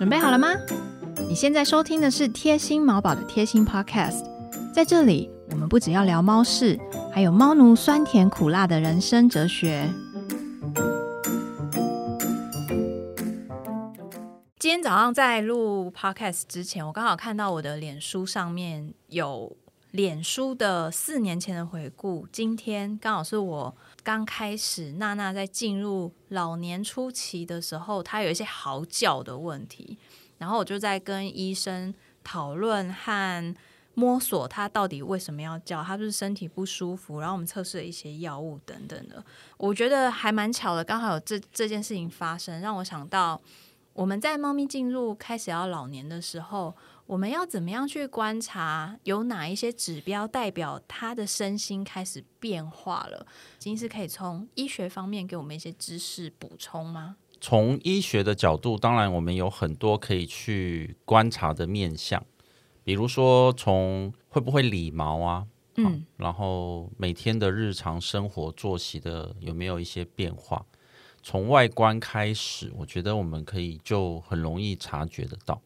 准备好了吗？你现在收听的是贴心毛宝的贴心 Podcast，在这里我们不只要聊猫事，还有猫奴酸甜苦辣的人生哲学。今天早上在录 Podcast 之前，我刚好看到我的脸书上面有脸书的四年前的回顾，今天刚好是我。刚开始，娜娜在进入老年初期的时候，她有一些嚎叫的问题，然后我就在跟医生讨论和摸索她到底为什么要叫，她就是身体不舒服，然后我们测试了一些药物等等的。我觉得还蛮巧的，刚好有这这件事情发生，让我想到我们在猫咪进入开始要老年的时候。我们要怎么样去观察？有哪一些指标代表他的身心开始变化了？金是可以从医学方面给我们一些知识补充吗？从医学的角度，当然我们有很多可以去观察的面向，比如说从会不会理毛啊，嗯，然后每天的日常生活作息的有没有一些变化？从外观开始，我觉得我们可以就很容易察觉得到。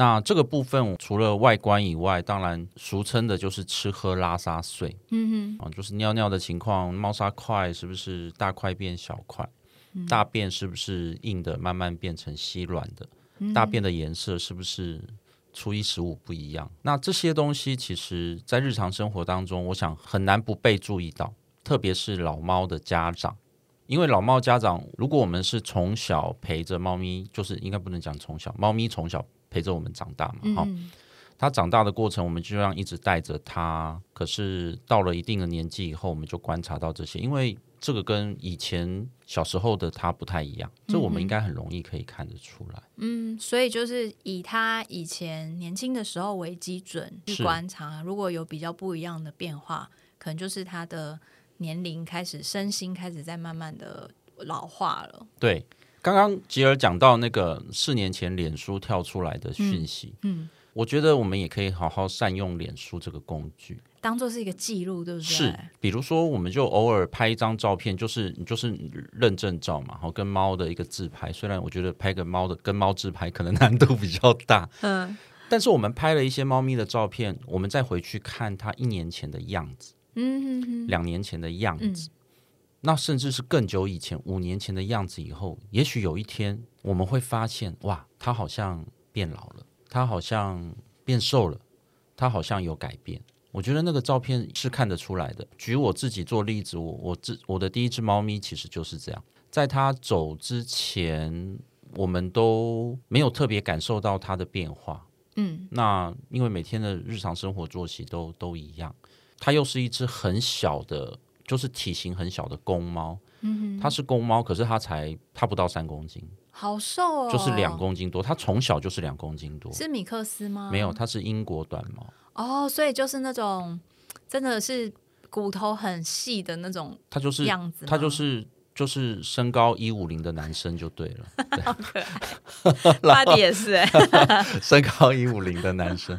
那这个部分除了外观以外，当然俗称的就是吃喝拉撒睡，嗯哼，啊，就是尿尿的情况，猫砂块是不是大块变小块，大便是不是硬的慢慢变成稀软的，大便的颜色是不是初一十五不一样？那这些东西其实在日常生活当中，我想很难不被注意到，特别是老猫的家长，因为老猫家长，如果我们是从小陪着猫咪，就是应该不能讲从小，猫咪从小。陪着我们长大嘛，哈，他长大的过程，我们就这样一直带着他。可是到了一定的年纪以后，我们就观察到这些，因为这个跟以前小时候的他不太一样，这我们应该很容易可以看得出来。嗯，所以就是以他以前年轻的时候为基准去观察，如果有比较不一样的变化，可能就是他的年龄开始，身心开始在慢慢的老化了。对。刚刚吉尔讲到那个四年前脸书跳出来的讯息，嗯，我觉得我们也可以好好善用脸书这个工具，当做是一个记录，对不对？是，比如说我们就偶尔拍一张照片，就是就是认证照嘛，然后跟猫的一个自拍。虽然我觉得拍个猫的跟猫自拍可能难度比较大，嗯，但是我们拍了一些猫咪的照片，我们再回去看它一年前的样子，嗯哼，两年前的样子。那甚至是更久以前，五年前的样子，以后也许有一天我们会发现，哇，他好像变老了，他好像变瘦了，他好像有改变。我觉得那个照片是看得出来的。举我自己做例子，我我自我的第一只猫咪其实就是这样，在它走之前，我们都没有特别感受到它的变化。嗯，那因为每天的日常生活作息都都一样，它又是一只很小的。就是体型很小的公猫，嗯，它是公猫，可是它才它不到三公斤，好瘦哦，就是两公斤多。它从小就是两公斤多，是米克斯吗？没有，它是英国短毛。哦，所以就是那种真的是骨头很细的那种，它就是样子，它就是。就是身高一五零的男生就对了，好可爱，拉蒂也是哎，身高一五零的男生。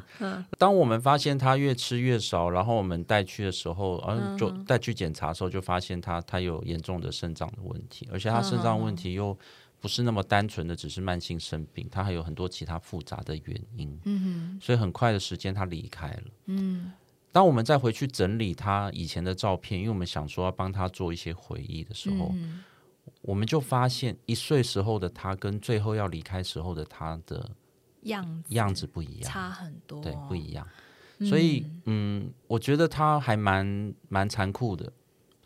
当我们发现他越吃越少，然后我们带去的时候，嗯，就带去检查的时候，就发现他他有严重的肾脏的问题，而且他肾脏问题又不是那么单纯的只是慢性生病，他还有很多其他复杂的原因。嗯所以很快的时间他离开了。嗯。当我们再回去整理他以前的照片，因为我们想说要帮他做一些回忆的时候，我们就发现一岁时候的他跟最后要离开时候的他的样子样子不一样，差很多，对，不一样。所以，嗯，我觉得他还蛮蛮残酷的。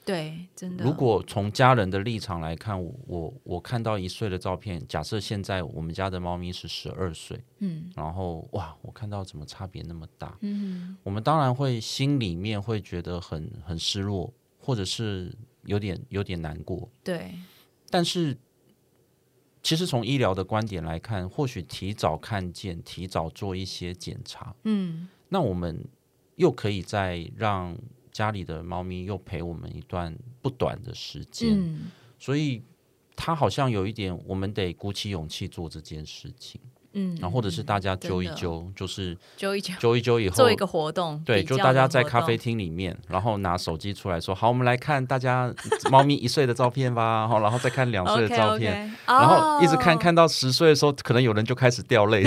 对，真的。如果从家人的立场来看，我我看到一岁的照片，假设现在我们家的猫咪是十二岁，嗯，然后哇，我看到怎么差别那么大，嗯，我们当然会心里面会觉得很很失落，或者是有点有点难过，对。但是，其实从医疗的观点来看，或许提早看见，提早做一些检查，嗯，那我们又可以再让。家里的猫咪又陪我们一段不短的时间，所以它好像有一点，我们得鼓起勇气做这件事情。嗯，然后或者是大家揪一揪，就是揪一揪，揪一揪以后做一个活动，对，就大家在咖啡厅里面，然后拿手机出来说：“好，我们来看大家猫咪一岁的照片吧。”好，然后再看两岁的照片，然后一直看看到十岁的时候，可能有人就开始掉泪。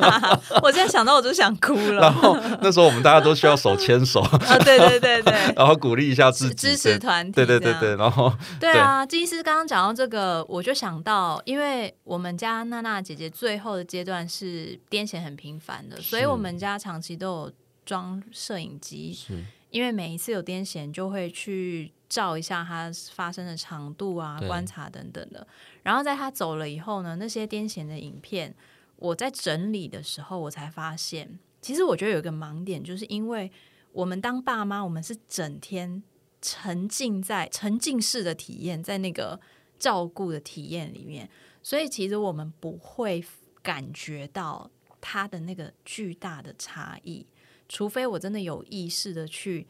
我现在想到我就想哭了。然后那时候我们大家都需要手牵手。啊，对对对对，然后鼓励一下自己，支持团体，对对对对，然后对啊，金医师刚刚讲到这个，我就想到，因为我们家娜娜姐姐最后的阶段是癫痫很频繁的，所以我们家长期都有装摄影机，是。因为每一次有癫痫就会去照一下它发生的长度啊、观察等等的。然后在他走了以后呢，那些癫痫的影片，我在整理的时候，我才发现，其实我觉得有一个盲点，就是因为我们当爸妈，我们是整天沉浸在沉浸式的体验，在那个照顾的体验里面，所以其实我们不会感觉到他的那个巨大的差异，除非我真的有意识的去。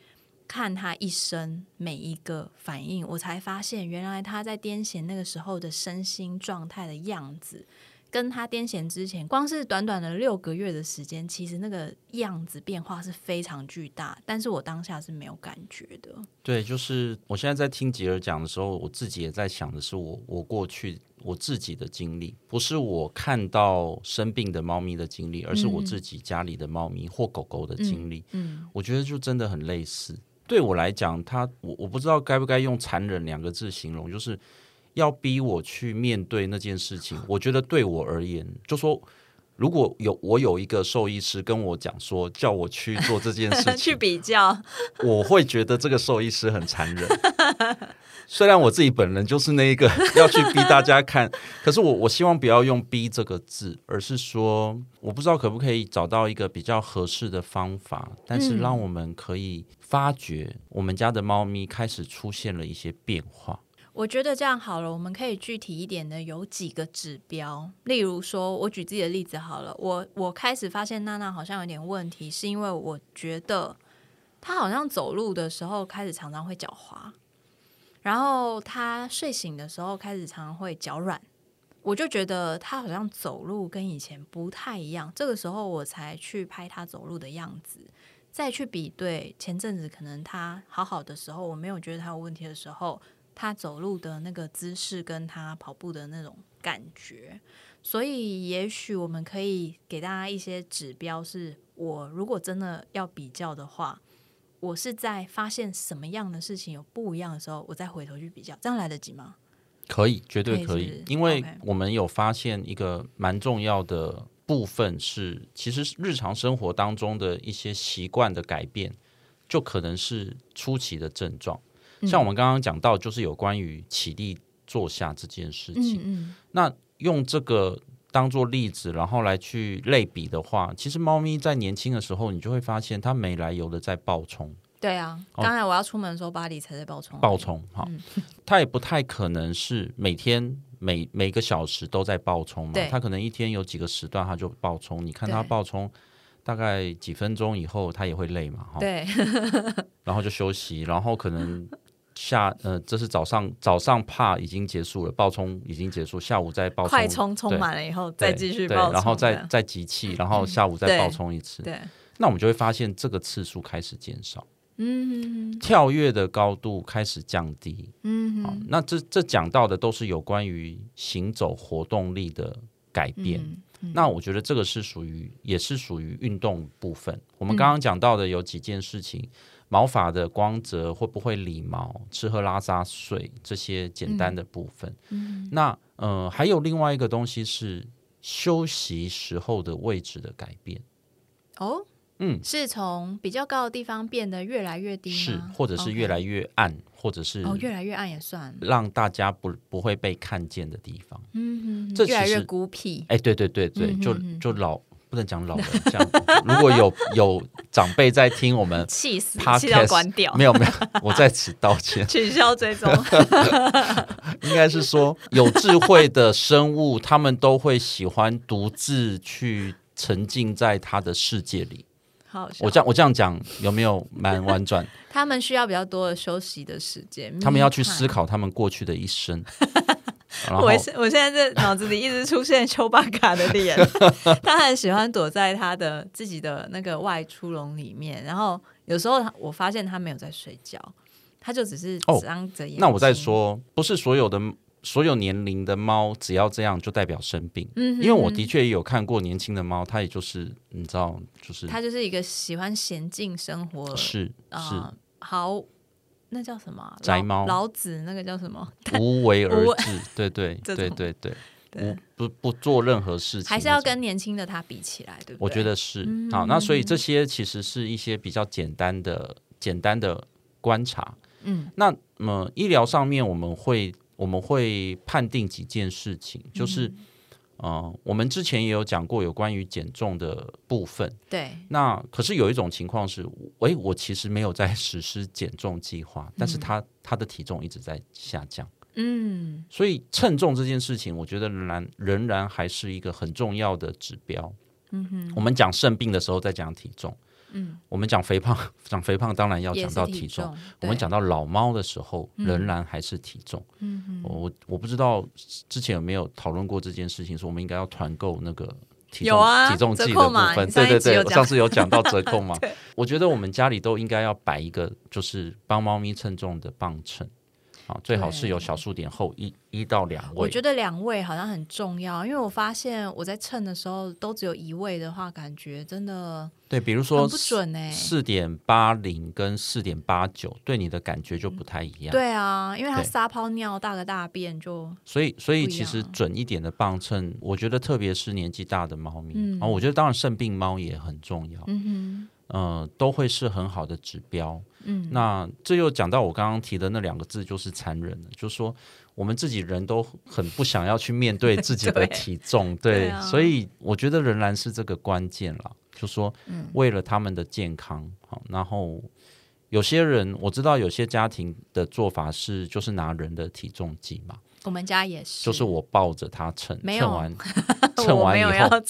看他一生每一个反应，我才发现原来他在癫痫那个时候的身心状态的样子，跟他癫痫之前，光是短短的六个月的时间，其实那个样子变化是非常巨大。但是我当下是没有感觉的。对，就是我现在在听吉尔讲的时候，我自己也在想的是，我我过去我自己的经历，不是我看到生病的猫咪的经历，而是我自己家里的猫咪或狗狗的经历。嗯，我觉得就真的很类似。对我来讲，他我我不知道该不该用残忍两个字形容，就是要逼我去面对那件事情。我觉得对我而言，就说如果有我有一个兽医师跟我讲说，叫我去做这件事情，去比较，我会觉得这个兽医师很残忍。虽然我自己本人就是那一个 要去逼大家看，可是我我希望不要用“逼”这个字，而是说，我不知道可不可以找到一个比较合适的方法，但是让我们可以发觉我们家的猫咪开始出现了一些变化。我觉得这样好了，我们可以具体一点的有几个指标，例如说，我举自己的例子好了，我我开始发现娜娜好像有点问题，是因为我觉得她好像走路的时候开始常常会脚滑。然后她睡醒的时候开始常常会脚软，我就觉得她好像走路跟以前不太一样。这个时候我才去拍她走路的样子，再去比对前阵子可能她好好的时候，我没有觉得她有问题的时候，他走路的那个姿势跟他跑步的那种感觉。所以也许我们可以给大家一些指标，是我如果真的要比较的话。我是在发现什么样的事情有不一样的时候，我再回头去比较，这样来得及吗？可以，绝对可以，因为我们有发现一个蛮重要的部分是，其实日常生活当中的一些习惯的改变，就可能是初期的症状。像我们刚刚讲到，就是有关于起立坐下这件事情。那用这个。当做例子，然后来去类比的话，其实猫咪在年轻的时候，你就会发现它没来由的在暴冲。对啊，刚才我要出门的时候，巴黎才在暴冲。暴冲，哈，它也不太可能是每天每每个小时都在暴冲嘛。它可能一天有几个时段它就暴冲。你看它暴冲大概几分钟以后，它也会累嘛。哈对，然后就休息，然后可能。下呃，这是早上早上怕已经结束了，爆冲已经结束，下午再爆快充充满了以后再继续爆，然后再再集气，然后下午再爆冲一次。对，那我们就会发现这个次数开始减少，嗯，跳跃的高度开始降低，嗯，好，那这这讲到的都是有关于行走活动力的改变。那我觉得这个是属于也是属于运动部分。我们刚刚讲到的有几件事情。毛发的光泽会不会理毛、吃喝拉撒睡这些简单的部分？嗯，那呃，还有另外一个东西是休息时候的位置的改变。哦，嗯，是从比较高的地方变得越来越低，是，或者是越来越暗，或者是哦，越来越暗也算，让大家不不会被看见的地方。嗯，这越来越孤僻。哎，对对对对，就就老。不能讲老人，这样如果有有长辈在听我们，气死，气到关掉，没有没有，我在此道歉，取消追踪。应该是说有智慧的生物，他们都会喜欢独自去沉浸在他的世界里。好，我这样我这样讲有没有蛮婉转？他们需要比较多的休息的时间，他们要去思考他们过去的一生。我现我现在这脑子里一直出现丘巴卡的脸，他很喜欢躲在他的自己的那个外出笼里面，然后有时候我发现他没有在睡觉，他就只是张着眼。那我在说，不是所有的所有年龄的猫只要这样就代表生病，嗯，因为我的确也有看过年轻的猫，它也就是你知道，就是它就是一个喜欢娴静生活，是是好。那叫什么？宅猫老子那个叫什么？无为而治，对对对对对，不不不做任何事情，还是要跟年轻的他比起来，对不对？我觉得是好。那所以这些其实是一些比较简单的、简单的观察。嗯，那么医疗上面我们会我们会判定几件事情，就是。嗯，我们之前也有讲过有关于减重的部分。对，那可是有一种情况是，诶，我其实没有在实施减重计划，但是他他的体重一直在下降。嗯，所以称重这件事情，我觉得仍然仍然还是一个很重要的指标。嗯哼，我们讲肾病的时候再讲体重。嗯，我们讲肥胖，讲肥胖当然要讲到体重。我们讲到老猫的时候，仍然还是体重。嗯我我不知道之前有没有讨论过这件事情，说我们应该要团购那个体重体重计的部分。对对对，我上次有讲到折扣嘛？我觉得我们家里都应该要摆一个，就是帮猫咪称重的磅秤。啊，最好是有小数点后一一到两位。我觉得两位好像很重要，因为我发现我在称的时候都只有一位的话，感觉真的对，比如说不准哎，四点八零跟四点八九，对你的感觉就不太一样。对啊，因为它撒泡尿大个大便就，所以所以其实准一点的磅秤，我觉得特别是年纪大的猫咪，啊，我觉得当然肾病猫也很重要。嗯哼。嗯，都会是很好的指标。嗯，那这又讲到我刚刚提的那两个字，就是残忍了。就是说，我们自己人都很不想要去面对自己的 体重，对，所以我觉得仍然是这个关键了。就说，为了他们的健康，好，然后有些人我知道，有些家庭的做法是，就是拿人的体重计嘛。我们家也是，就是我抱着他称，称完，称完以后，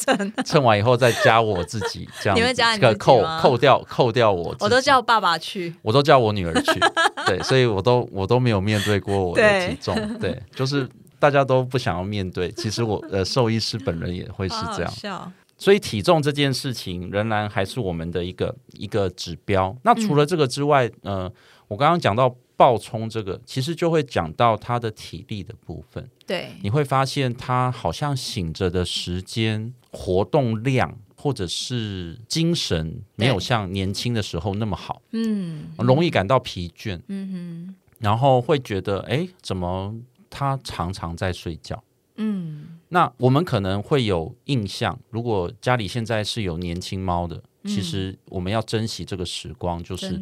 称完以后再加我自己，这样，你会加个扣扣掉扣掉我，我都叫爸爸去，我都叫我女儿去，对，所以我都我都没有面对过我的体重，对，就是大家都不想要面对，其实我呃兽医师本人也会是这样，所以体重这件事情仍然还是我们的一个一个指标。那除了这个之外，呃，我刚刚讲到。爆冲这个其实就会讲到他的体力的部分，对，你会发现他好像醒着的时间、活动量或者是精神没有像年轻的时候那么好，嗯，容易感到疲倦，嗯哼，然后会觉得，哎，怎么他常常在睡觉？嗯，那我们可能会有印象，如果家里现在是有年轻猫的，其实我们要珍惜这个时光，就是。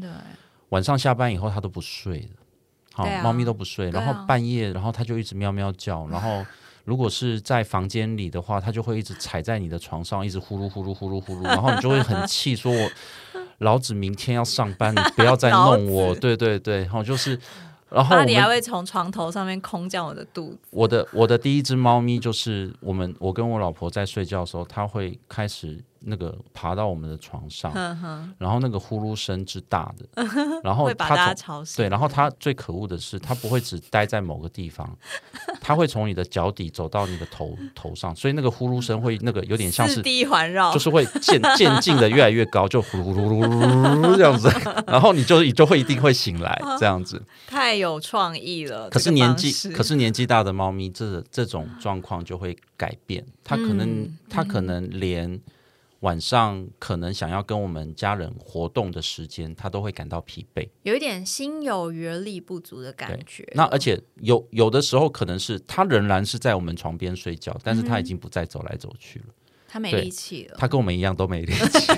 晚上下班以后，它都不睡的，好，猫咪都不睡，然后半夜，然后它就一直喵喵叫，然后如果是在房间里的话，它就会一直踩在你的床上，一直呼噜呼噜呼噜呼噜，然后你就会很气，说我老子明天要上班，你不要再弄我，对对对，然后就是，然后你还会从床头上面空降我的肚子。我的我的第一只猫咪就是我们，我跟我老婆在睡觉的时候，它会开始。那个爬到我们的床上，然后那个呼噜声之大的，然后它对，然后它最可恶的是，它不会只待在某个地方，它会从你的脚底走到你的头头上，所以那个呼噜声会那个有点像是低环绕，就是会渐 渐进的越来越高，就呼噜噜噜呼噜这样子，然后你就你就会一定会醒来这样子，太有创意了。可是年纪可是年纪大的猫咪，这这种状况就会改变，它可能它可能连。晚上可能想要跟我们家人活动的时间，他都会感到疲惫，有一点心有余而力不足的感觉。那而且有有的时候可能是他仍然是在我们床边睡觉，但是他已经不再走来走去了，他没力气了。他跟我们一样都没力气，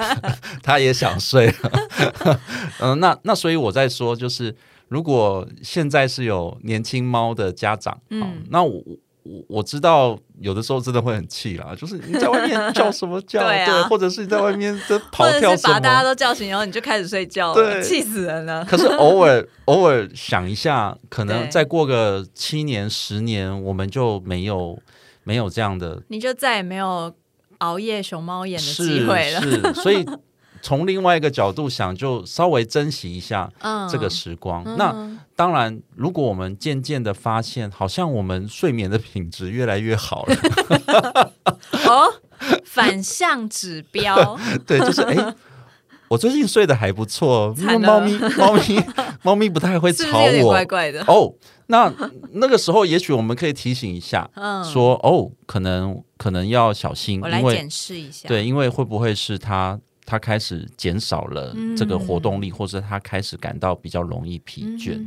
他也想睡了。嗯，那那所以我在说，就是如果现在是有年轻猫的家长，嗯，那我。我我知道有的时候真的会很气啦，就是你在外面叫什么叫，对，或者是你在外面在 跑跳什么，把大家都叫醒，然后你就开始睡觉，对，气死人了。可是偶尔 偶尔想一下，可能再过个七年十年，我们就没有没有这样的，你就再也没有熬夜熊猫眼的机会了。是，所以从另外一个角度想，就稍微珍惜一下这个时光。那当然，如果我们渐渐的发现，好像我们睡眠的品质越来越好了，哦，反向指标，对，就是哎。我最近睡得还不错，因为猫咪、猫咪、猫咪不太会吵我，怪怪的哦。那那个时候，也许我们可以提醒一下，嗯说哦，可能可能要小心，我来检视一下。对，因为会不会是它它开始减少了这个活动力，或者他开始感到比较容易疲倦。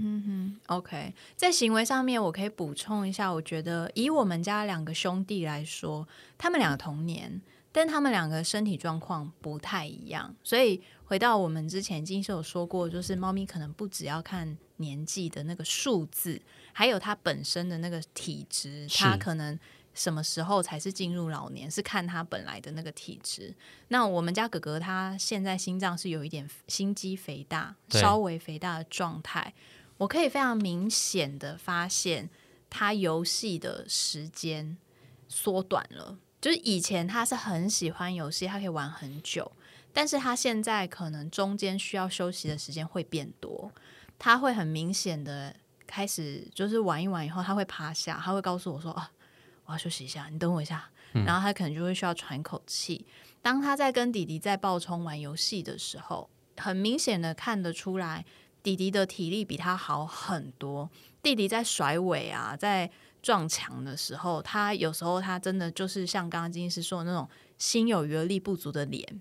OK，在行为上面，我可以补充一下，我觉得以我们家两个兄弟来说，他们两个同年。但他们两个身体状况不太一样，所以回到我们之前金是有说过，就是猫咪可能不只要看年纪的那个数字，还有它本身的那个体质，它可能什么时候才是进入老年，是看他本来的那个体质。那我们家哥哥他现在心脏是有一点心肌肥大，稍微肥大的状态，我可以非常明显的发现他游戏的时间缩短了。就是以前他是很喜欢游戏，他可以玩很久，但是他现在可能中间需要休息的时间会变多，他会很明显的开始就是玩一玩以后，他会趴下，他会告诉我说啊，我要休息一下，你等我一下，然后他可能就会需要喘口气。当他在跟弟弟在爆冲玩游戏的时候，很明显的看得出来，弟弟的体力比他好很多，弟弟在甩尾啊，在。撞墙的时候，他有时候他真的就是像刚刚金师说的那种心有余而力不足的脸，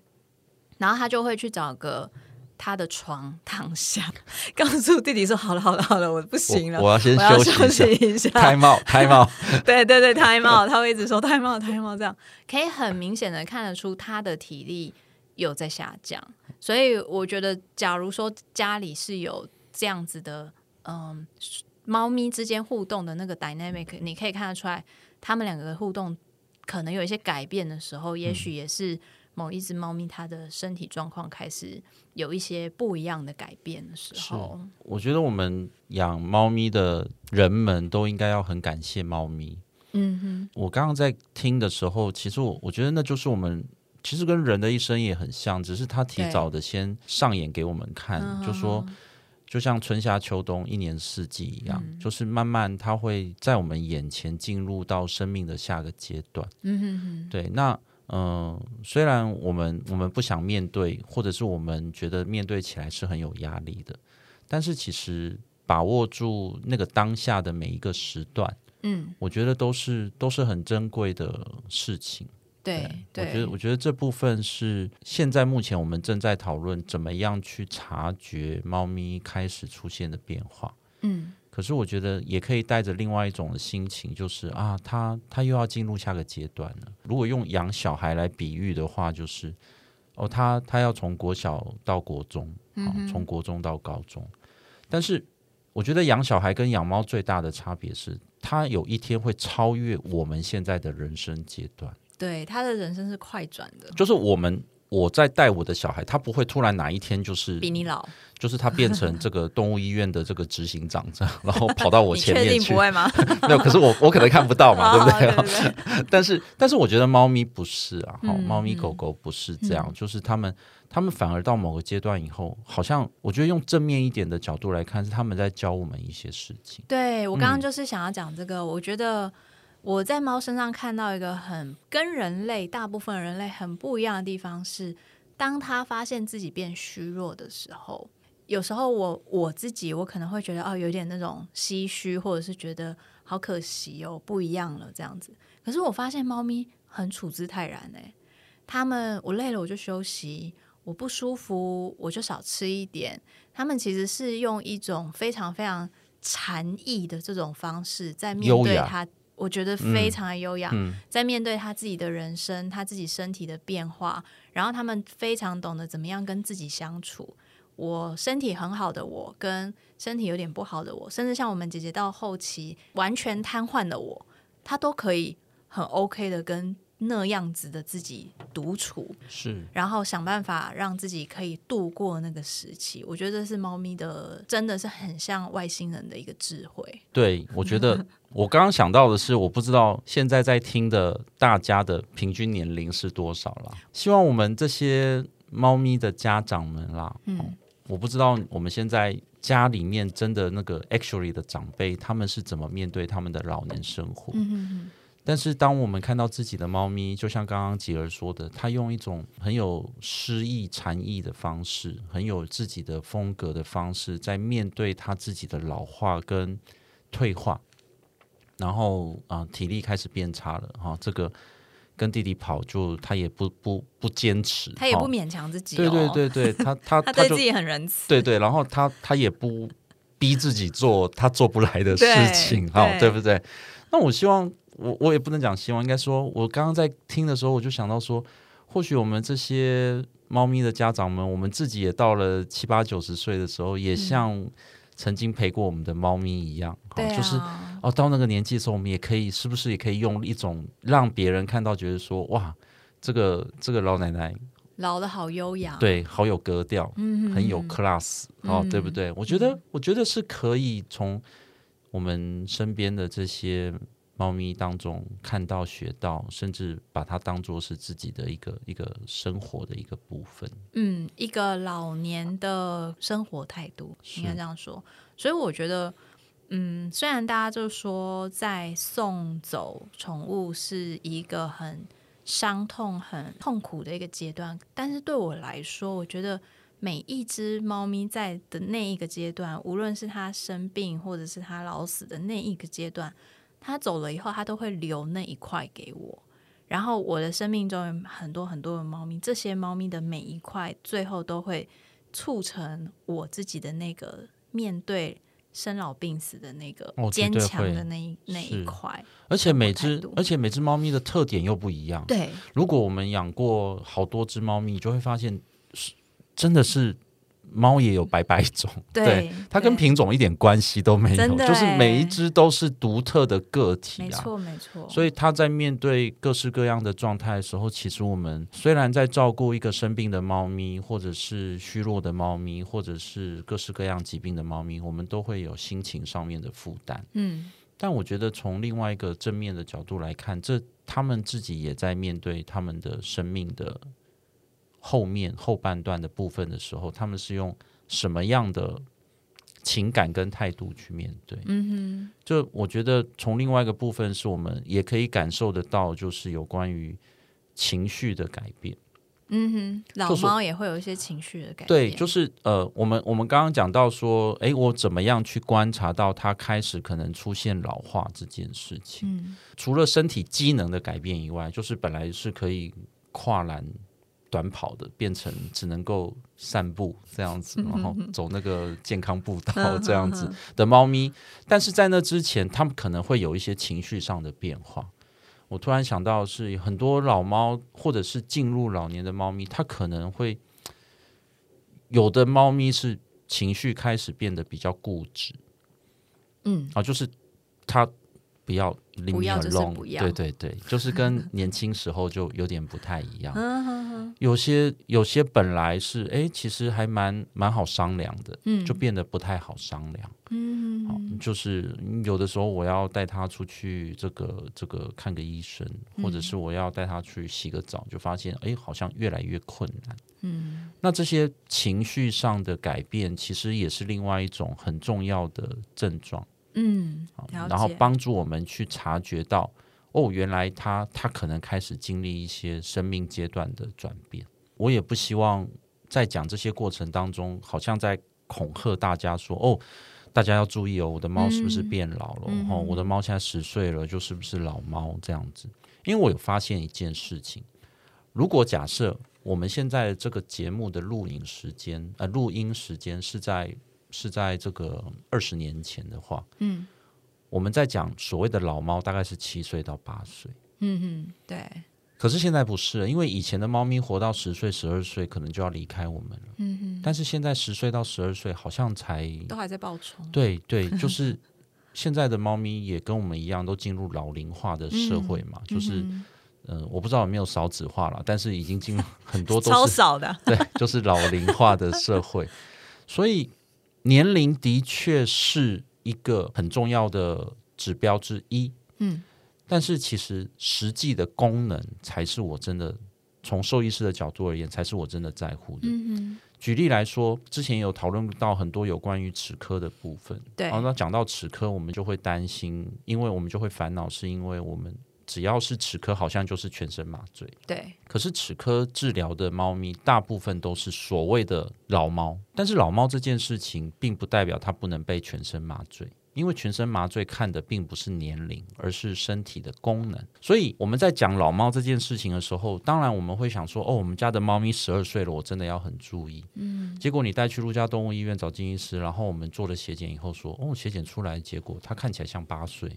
然后他就会去找个他的床躺下，告诉弟弟说：“好了，好了，好了，我不行了，我要先休息一下。”胎帽，胎帽，对对对，胎帽，他会一直说胎帽，胎帽，这样可以很明显的看得出他的体力有在下降。所以我觉得，假如说家里是有这样子的，嗯。猫咪之间互动的那个 dynamic，你可以看得出来，他们两个的互动可能有一些改变的时候，也许也是某一只猫咪它的身体状况开始有一些不一样的改变的时候。我觉得我们养猫咪的人们都应该要很感谢猫咪。嗯哼，我刚刚在听的时候，其实我我觉得那就是我们其实跟人的一生也很像，只是他提早的先上演给我们看，就说。就像春夏秋冬一年四季一样，就是慢慢它会在我们眼前进入到生命的下个阶段。嗯哼哼，对。那嗯，虽然我们我们不想面对，或者是我们觉得面对起来是很有压力的，但是其实把握住那个当下的每一个时段，嗯，我觉得都是都是很珍贵的事情。对，我觉得，我觉得这部分是现在目前我们正在讨论怎么样去察觉猫咪开始出现的变化。嗯，可是我觉得也可以带着另外一种的心情，就是啊，他他又要进入下个阶段了。如果用养小孩来比喻的话，就是哦，他他要从国小到国中，好，从国中到高中。但是我觉得养小孩跟养猫最大的差别是，他有一天会超越我们现在的人生阶段。对他的人生是快转的，就是我们我在带我的小孩，他不会突然哪一天就是比你老，就是他变成这个动物医院的这个执行长这样，然后跑到我 前面去，不会吗？没有，可是我我可能看不到嘛，对不对？但是但是我觉得猫咪不是啊，好，猫咪狗狗不是这样，就是他们他们反而到某个阶段以后，好像我觉得用正面一点的角度来看，是他们在教我们一些事情。对我刚刚就是想要讲这个，我觉得。我在猫身上看到一个很跟人类大部分人类很不一样的地方是，当它发现自己变虚弱的时候，有时候我我自己我可能会觉得哦，有点那种唏嘘，或者是觉得好可惜哦，不一样了这样子。可是我发现猫咪很处之泰然诶，它们我累了我就休息，我不舒服我就少吃一点。它们其实是用一种非常非常禅意的这种方式在面对它。我觉得非常的优雅，在面对他自己的人生，他自己身体的变化，然后他们非常懂得怎么样跟自己相处。我身体很好的我，跟身体有点不好的我，甚至像我们姐姐到后期完全瘫痪的我，他都可以很 OK 的跟。那样子的自己独处是，然后想办法让自己可以度过那个时期。我觉得是猫咪的，真的是很像外星人的一个智慧。对，我觉得 我刚刚想到的是，我不知道现在在听的大家的平均年龄是多少了。希望我们这些猫咪的家长们啦，嗯，我不知道我们现在家里面真的那个 actually 的长辈，他们是怎么面对他们的老年生活。嗯但是当我们看到自己的猫咪，就像刚刚吉儿说的，他用一种很有诗意禅意的方式，很有自己的风格的方式，在面对他自己的老化跟退化，然后啊，体力开始变差了哈，这个。跟弟弟跑，就他也不不不坚持，他也不勉强自己。对对对对，他他他对 自己很仁慈。对对，然后他他也不逼自己做他做不来的事情，哈，对不对？那我希望，我我也不能讲希望，应该说，我刚刚在听的时候，我就想到说，或许我们这些猫咪的家长们，我们自己也到了七八九十岁的时候，也像。曾经陪过我们的猫咪一样，就是哦，到那个年纪的时候，我们也可以，是不是也可以用一种让别人看到，觉得说哇，这个这个老奶奶老的好优雅，对，好有格调，嗯，很有 class，哦，对不对？我觉得，我觉得是可以从我们身边的这些。猫咪当中看到、学到，甚至把它当做是自己的一个一个生活的一个部分。嗯，一个老年的生活态度，应该这样说。所以我觉得，嗯，虽然大家就说在送走宠物是一个很伤痛、很痛苦的一个阶段，但是对我来说，我觉得每一只猫咪在的那一个阶段，无论是它生病，或者是它老死的那一个阶段。他走了以后，他都会留那一块给我。然后我的生命中有很多很多的猫咪，这些猫咪的每一块，最后都会促成我自己的那个面对生老病死的那个坚强的那一那一块。而且每只而且每只猫咪的特点又不一样。对，如果我们养过好多只猫咪，就会发现是真的是。猫也有白白种，对它跟品种一点关系都没有，就是每一只都是独特的个体啊，没错没错。所以它在面对各式各样的状态的时候，其实我们虽然在照顾一个生病的猫咪，或者是虚弱的猫咪，或者是各式各样疾病的猫咪，我们都会有心情上面的负担。嗯，但我觉得从另外一个正面的角度来看，这他们自己也在面对他们的生命的。后面后半段的部分的时候，他们是用什么样的情感跟态度去面对？嗯哼，就我觉得从另外一个部分，是我们也可以感受得到，就是有关于情绪的改变。嗯哼，老猫也会有一些情绪的改变。对，就是呃，我们我们刚刚讲到说，哎，我怎么样去观察到它开始可能出现老化这件事情？嗯，除了身体机能的改变以外，就是本来是可以跨栏。短跑的变成只能够散步这样子，然后走那个健康步道这样子的猫咪，但是在那之前，它们可能会有一些情绪上的变化。我突然想到，是很多老猫或者是进入老年的猫咪，它可能会有的猫咪是情绪开始变得比较固执，嗯，啊，就是它。不要，不要就是不要。对对对，就是跟年轻时候就有点不太一样。有些有些本来是哎，其实还蛮蛮好商量的，嗯，就变得不太好商量。嗯，好，就是有的时候我要带他出去，这个这个看个医生，或者是我要带他去洗个澡，就发现哎，好像越来越困难。嗯，那这些情绪上的改变，其实也是另外一种很重要的症状。嗯，然后帮助我们去察觉到，哦，原来他他可能开始经历一些生命阶段的转变。我也不希望在讲这些过程当中，好像在恐吓大家说，哦，大家要注意哦，我的猫是不是变老了？哦，我的猫现在十岁了，就是不是老猫这样子？因为我有发现一件事情，如果假设我们现在这个节目的录影时间，呃，录音时间是在。是在这个二十年前的话，嗯，我们在讲所谓的老猫，大概是七岁到八岁，嗯嗯，对。可是现在不是，因为以前的猫咪活到十岁、十二岁，可能就要离开我们了，嗯哼。但是现在十岁到十二岁，好像才都还在报仇。对对，就是现在的猫咪也跟我们一样，都进入老龄化的社会嘛，就是，嗯，我不知道有没有少子化了，但是已经进入很多都是 超少的，对，就是老龄化的社会，所以。年龄的确是一个很重要的指标之一，嗯，但是其实实际的功能才是我真的从兽医师的角度而言，才是我真的在乎的。嗯举例来说，之前有讨论到很多有关于齿科的部分。对好，那讲到齿科，我们就会担心，因为我们就会烦恼，是因为我们只要是齿科，好像就是全身麻醉。对，可是齿科治疗的猫咪，大部分都是所谓的老猫，但是老猫这件事情，并不代表它不能被全身麻醉。因为全身麻醉看的并不是年龄，而是身体的功能。所以我们在讲老猫这件事情的时候，当然我们会想说，哦，我们家的猫咪十二岁了，我真的要很注意。嗯。结果你带去陆家动物医院找金医师，然后我们做了血检以后说，哦，血检出来结果它看起来像八岁，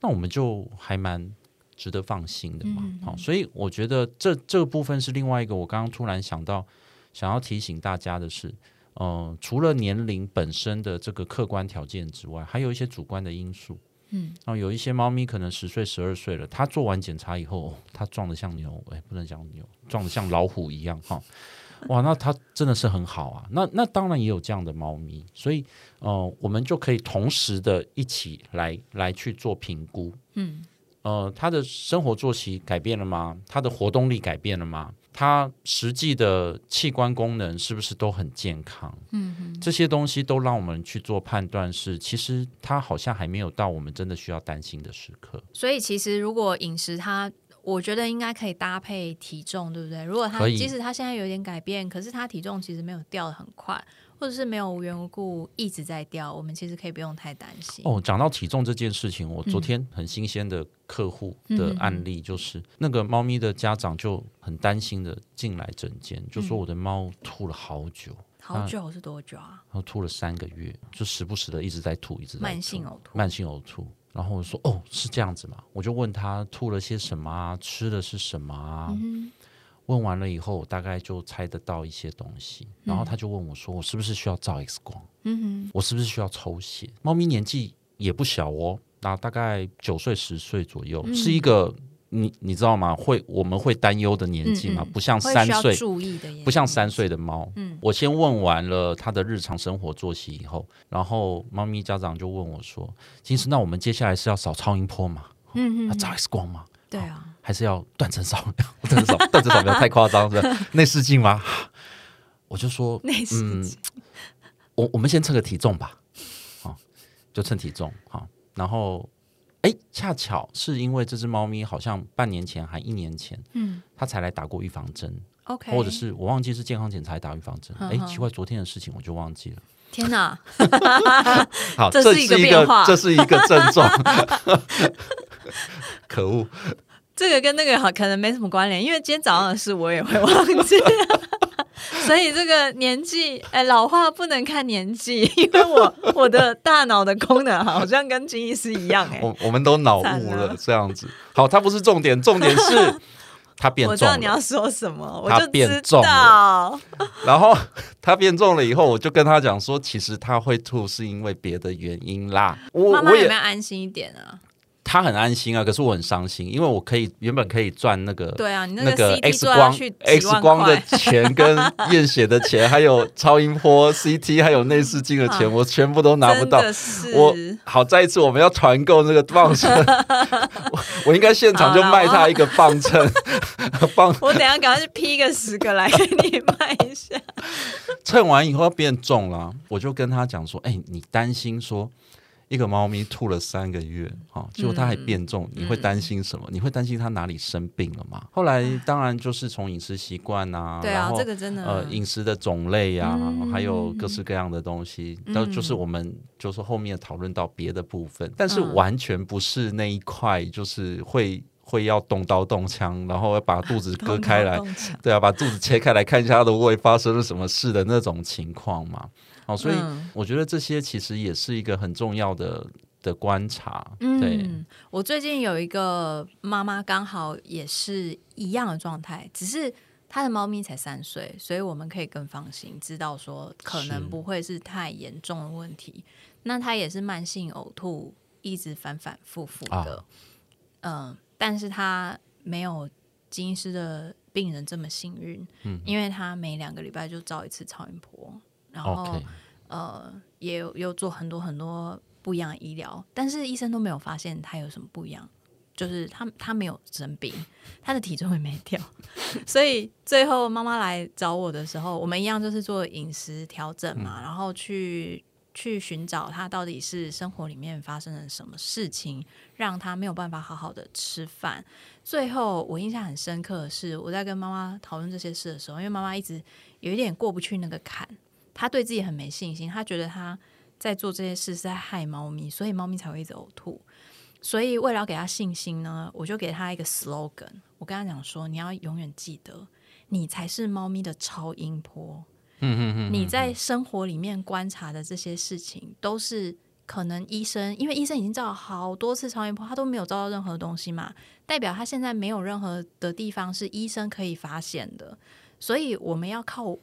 那我们就还蛮值得放心的嘛。好，所以我觉得这这个部分是另外一个我刚刚突然想到想要提醒大家的是。呃，除了年龄本身的这个客观条件之外，还有一些主观的因素。嗯，然后有一些猫咪可能十岁、十二岁了，它做完检查以后，它壮得像牛，哎，不能讲牛，壮得像老虎一样哈。哇，那它真的是很好啊。那那当然也有这样的猫咪，所以呃，我们就可以同时的一起来来去做评估。嗯，呃，它的生活作息改变了吗？它的活动力改变了吗？它实际的器官功能是不是都很健康？嗯，这些东西都让我们去做判断，是其实它好像还没有到我们真的需要担心的时刻。所以其实如果饮食它，我觉得应该可以搭配体重，对不对？如果他即使他现在有点改变，可是他体重其实没有掉的很快。或者是没有无缘无故一直在掉，我们其实可以不用太担心。哦，讲到体重这件事情，我昨天很新鲜的客户的案例，就是那个猫咪的家长就很担心的进来诊间，就说我的猫吐了好久，好久是多久啊？然后吐了三个月，就时不时的一直在吐，一直在慢性呕吐，慢性呕吐。然后我说哦，是这样子嘛？我就问他吐了些什么啊？吃的是什么啊？问完了以后，我大概就猜得到一些东西，然后他就问我说：“我是不是需要照 X 光？嗯哼，我是不是需要抽血？”猫咪年纪也不小哦，那大概九岁十岁左右，是一个你你知道吗？会我们会担忧的年纪嘛？不像三岁注意的，不像三岁的猫。嗯，我先问完了它的日常生活作息以后，然后猫咪家长就问我说：“其实那我们接下来是要扫超音波吗？嗯嗯，要照 X 光吗？”对啊。还是要断层扫描，断层扫断层扫描太夸张了，内视镜吗？我就说，嗯，我我们先测个体重吧，好，就称体重，好，然后，哎，恰巧是因为这只猫咪好像半年前还一年前，嗯，它才来打过预防针，OK，或者是我忘记是健康检查打预防针，哎，奇怪，昨天的事情我就忘记了，天哪，好，这是一个变化，这是一个症状，可恶。这个跟那个好可能没什么关联，因为今天早上的事我也会忘记，所以这个年纪哎老化不能看年纪，因为我我的大脑的功能好像跟金医师一样哎，我我们都脑雾了这样子。好，它不是重点，重点是 它变重。我知道你要说什么，我就变重了。然后它变重了以后，我就跟他讲说，其实它会吐是因为别的原因啦。妈妈有没有安心一点啊？他很安心啊，可是我很伤心，因为我可以原本可以赚那个对啊，那个 X 光 X 光的钱跟验血的钱，还有超音波 CT，还有内视镜的钱，我全部都拿不到。我好，再一次我们要团购那个磅秤，我应该现场就卖他一个磅秤。磅，我等下赶快去批个十个来给你卖一下。称完以后要变重了，我就跟他讲说：“哎，你担心说。”一个猫咪吐了三个月，哈，结果它还变重，你会担心什么？你会担心它哪里生病了吗？后来当然就是从饮食习惯啊，对啊，这个真的，呃，饮食的种类呀，还有各式各样的东西，都就是我们就是后面讨论到别的部分，但是完全不是那一块，就是会会要动刀动枪，然后要把肚子割开来，对啊，把肚子切开来看一下它的胃发生了什么事的那种情况嘛。好，所以我觉得这些其实也是一个很重要的的观察。对，我最近有一个妈妈，刚好也是一样的状态，只是她的猫咪才三岁，所以我们可以更放心，知道说可能不会是太严重的问题。那她也是慢性呕吐，一直反反复复的。嗯，但是她没有金师的病人这么幸运，嗯，因为她每两个礼拜就照一次超音波。然后，呃，也有有做很多很多不一样的医疗，但是医生都没有发现他有什么不一样，就是他他没有生病，他的体重也没掉，所以最后妈妈来找我的时候，我们一样就是做饮食调整嘛，然后去去寻找他到底是生活里面发生了什么事情，让他没有办法好好的吃饭。最后我印象很深刻的是，我在跟妈妈讨论这些事的时候，因为妈妈一直有一点过不去那个坎，她对自己很没信心，他觉得他在做这些事是在害猫咪，所以猫咪才会一直呕吐。所以为了给他信心呢，我就给他一个 slogan。我跟他讲说：“你要永远记得，你才是猫咪的超音波。嗯嗯嗯，你在生活里面观察的这些事情，都是可能医生，因为医生已经照了好多次超音波，他都没有照到任何东西嘛，代表他现在没有任何的地方是医生可以发现的。所以我们要靠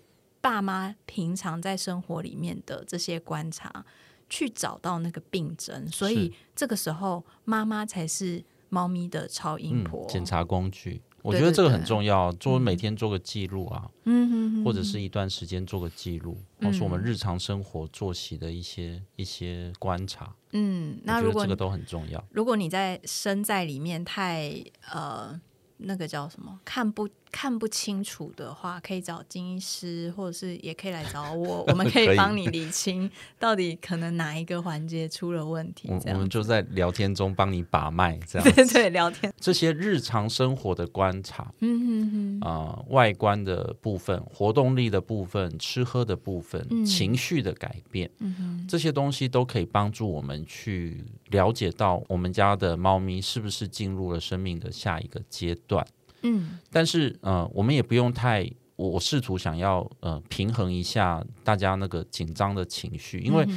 爸妈平常在生活里面的这些观察。”去找到那个病症，所以这个时候妈妈才是猫咪的超音波检查工具。我觉得这个很重要，做每天做个记录啊，嗯或者是一段时间做个记录，或是我们日常生活作息的一些一些观察。嗯，那如果这个都很重要。如果你在身在里面太呃。那个叫什么？看不看不清楚的话，可以找金医师，或者是也可以来找我，我们可以帮你理清到底可能哪一个环节出了问题。我们就在聊天中帮你把脉，这样 对对，聊天。这些日常生活的观察，嗯嗯嗯啊，外观的部分、活动力的部分、吃喝的部分、情绪的改变，这些东西都可以帮助我们去了解到我们家的猫咪是不是进入了生命的下一个阶段。但是呃，我们也不用太，我我试图想要呃平衡一下大家那个紧张的情绪，因为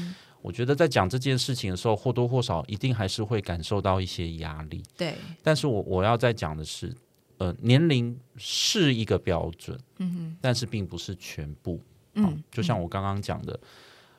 我觉得在讲这件事情的时候，或多或少一定还是会感受到一些压力。对，但是我我要再讲的是，呃，年龄是一个标准，嗯哼，但是并不是全部，嗯，就像我刚刚讲的，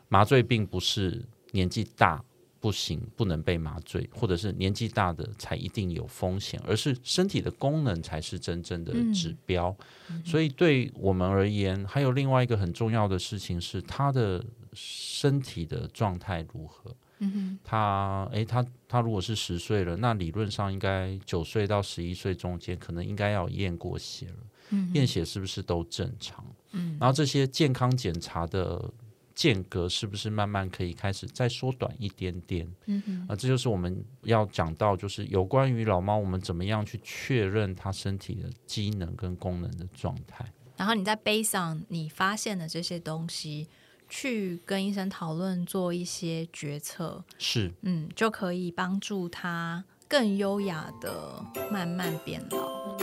麻醉并不是年纪大。不行，不能被麻醉，或者是年纪大的才一定有风险，而是身体的功能才是真正的指标。所以对我们而言，还有另外一个很重要的事情是他的身体的状态如何。嗯哼，他诶，他他如果是十岁了，那理论上应该九岁到十一岁中间，可能应该要验过血了。嗯，验血是不是都正常？嗯，然后这些健康检查的。间隔是不是慢慢可以开始再缩短一点点？嗯哼，啊，这就是我们要讲到，就是有关于老猫，我们怎么样去确认它身体的机能跟功能的状态。然后你在背上你发现的这些东西，去跟医生讨论，做一些决策，是，嗯，就可以帮助它更优雅的慢慢变老。